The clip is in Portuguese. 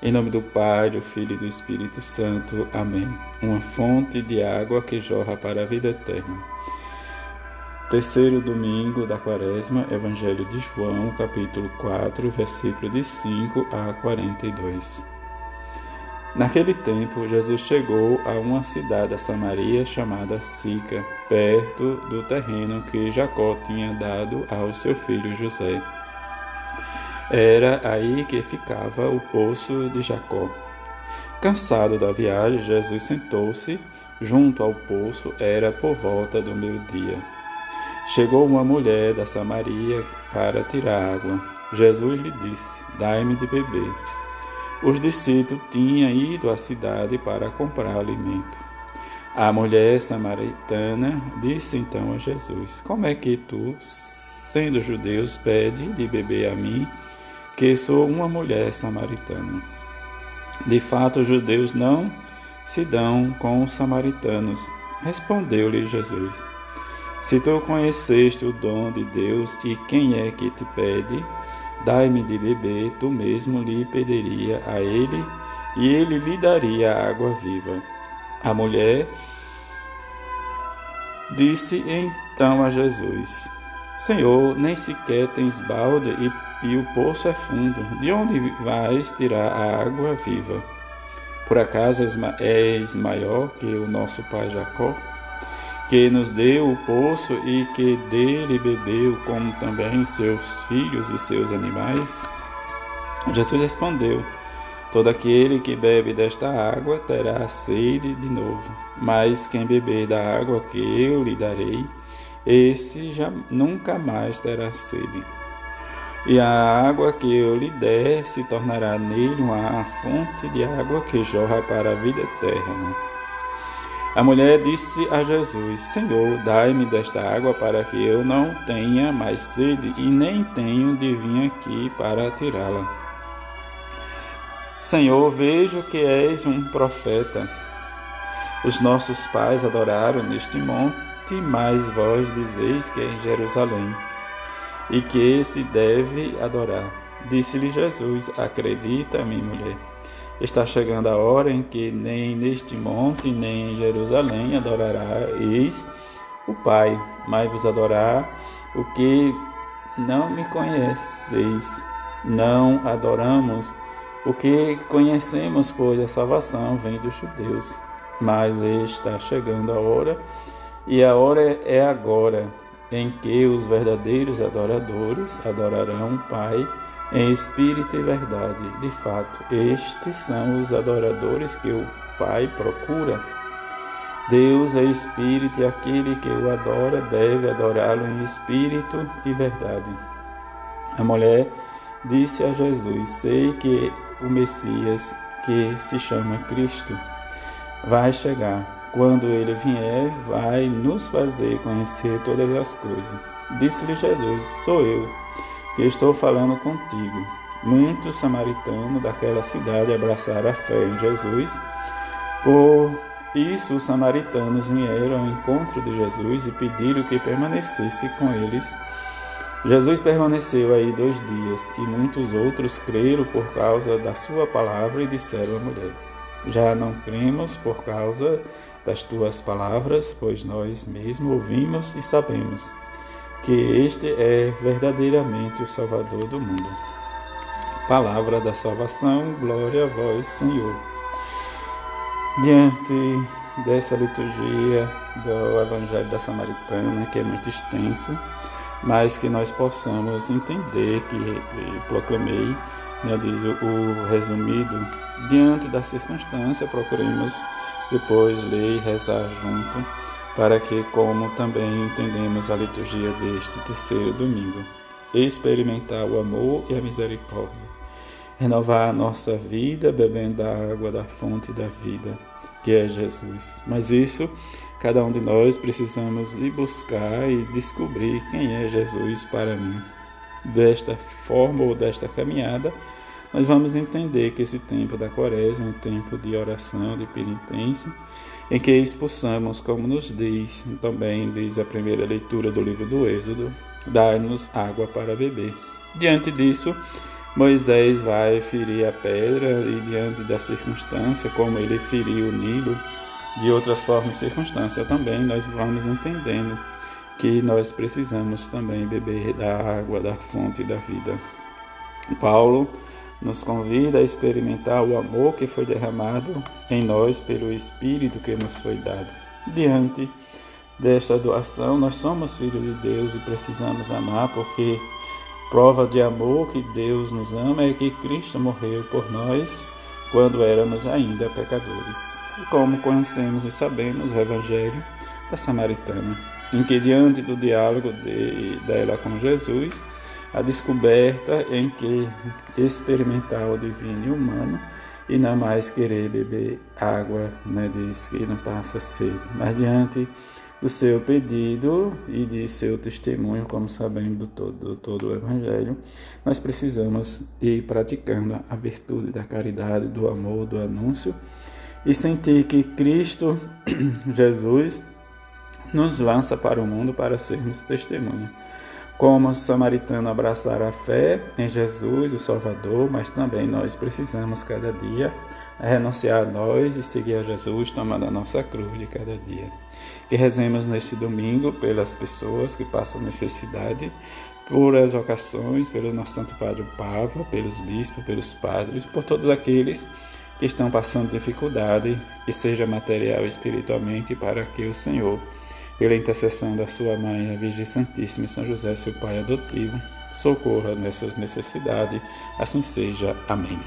Em nome do Pai, do Filho e do Espírito Santo. Amém. Uma fonte de água que jorra para a vida eterna. Terceiro domingo da Quaresma, Evangelho de João, capítulo 4, versículo de 5 a 42. Naquele tempo, Jesus chegou a uma cidade da Samaria chamada Sica, perto do terreno que Jacó tinha dado ao seu filho José. Era aí que ficava o poço de Jacó. Cansado da viagem, Jesus sentou-se junto ao poço, era por volta do meio-dia. Chegou uma mulher da Samaria para tirar água. Jesus lhe disse: Dai-me de beber. Os discípulos tinham ido à cidade para comprar alimento. A mulher samaritana disse então a Jesus: Como é que tu, sendo judeus, pede de beber a mim? Que sou uma mulher samaritana. De fato, os judeus não se dão com os samaritanos. Respondeu-lhe Jesus: Se tu conheceste o dom de Deus e quem é que te pede, dai-me de beber, tu mesmo lhe pediria a ele, e ele lhe daria água viva. A mulher disse então a Jesus: Senhor, nem sequer tens balde e e o poço é fundo. De onde vais tirar a água viva? Por acaso és maior que o nosso pai Jacó, que nos deu o poço e que dele bebeu, como também seus filhos e seus animais? Jesus respondeu: Todo aquele que bebe desta água terá sede de novo, mas quem beber da água que eu lhe darei, esse já nunca mais terá sede e a água que eu lhe der se tornará nele uma fonte de água que jorra para a vida eterna. A mulher disse a Jesus: Senhor, dai-me desta água para que eu não tenha mais sede e nem tenho de vir aqui para tirá-la. Senhor, vejo que és um profeta. Os nossos pais adoraram neste monte, mas vós dizeis que é em Jerusalém e que se deve adorar. Disse-lhe Jesus: Acredita-me, mulher. Está chegando a hora em que nem neste monte, nem em Jerusalém adorareis o Pai, mas vos adorar o que não me conheceis. Não adoramos o que conhecemos, pois a salvação vem dos judeus. Mas está chegando a hora, e a hora é agora em que os verdadeiros adoradores adorarão o Pai em espírito e verdade. De fato, estes são os adoradores que o Pai procura. Deus é espírito e aquele que o adora deve adorá-lo em espírito e verdade. A mulher disse a Jesus: Sei que o Messias, que se chama Cristo, vai chegar quando ele vier, vai nos fazer conhecer todas as coisas. Disse-lhe Jesus: Sou eu que estou falando contigo. Muitos samaritanos daquela cidade abraçaram a fé em Jesus. Por isso, os samaritanos vieram ao encontro de Jesus e pediram que permanecesse com eles. Jesus permaneceu aí dois dias e muitos outros creram por causa da sua palavra e disseram à mulher: Já não cremos por causa das tuas palavras, pois nós mesmos ouvimos e sabemos que este é verdadeiramente o Salvador do mundo. Palavra da salvação, glória a vós, Senhor. Diante dessa liturgia do Evangelho da Samaritana, que é muito extenso, mas que nós possamos entender que proclamei, né, diz o, o resumido, diante da circunstância, procuremos depois ler e rezar junto, para que, como também entendemos a liturgia deste terceiro domingo, experimentar o amor e a misericórdia, renovar a nossa vida bebendo a água da fonte da vida, que é Jesus. Mas isso, cada um de nós precisamos ir buscar e descobrir quem é Jesus para mim. Desta forma ou desta caminhada, nós vamos entender que esse tempo da quaresma é um tempo de oração, de penitência, em que expulsamos, como nos diz também diz a primeira leitura do livro do Êxodo, dar-nos água para beber. Diante disso, Moisés vai ferir a pedra e diante da circunstância, como ele feriu o Nilo, de outras formas e circunstâncias também, nós vamos entendendo que nós precisamos também beber da água da fonte da vida. Paulo nos convida a experimentar o amor que foi derramado em nós pelo Espírito que nos foi dado. Diante desta doação, nós somos filhos de Deus e precisamos amar, porque prova de amor que Deus nos ama é que Cristo morreu por nós quando éramos ainda pecadores. Como conhecemos e sabemos o Evangelho da Samaritana, em que diante do diálogo de, dela com Jesus, a descoberta em que experimentar o divino e humano e não mais querer beber água, né, diz que não passa sede, mas diante do seu pedido e de seu testemunho, como sabemos do todo, do todo o Evangelho, nós precisamos ir praticando a virtude da caridade, do amor, do anúncio e sentir que Cristo Jesus nos lança para o mundo para sermos testemunha. Como o samaritano abraçar a fé em Jesus, o Salvador, mas também nós precisamos cada dia renunciar a nós e seguir a Jesus, tomando a nossa cruz de cada dia. Que rezemos neste domingo pelas pessoas que passam necessidade, por as vocações, pelo nosso Santo Padre Papa, pelos bispos, pelos padres, por todos aqueles que estão passando dificuldade, que seja material e espiritualmente, para que o Senhor pela intercessão da sua mãe, a Virgem Santíssima e São José, seu pai adotivo, socorra nessas necessidades. Assim seja. Amém.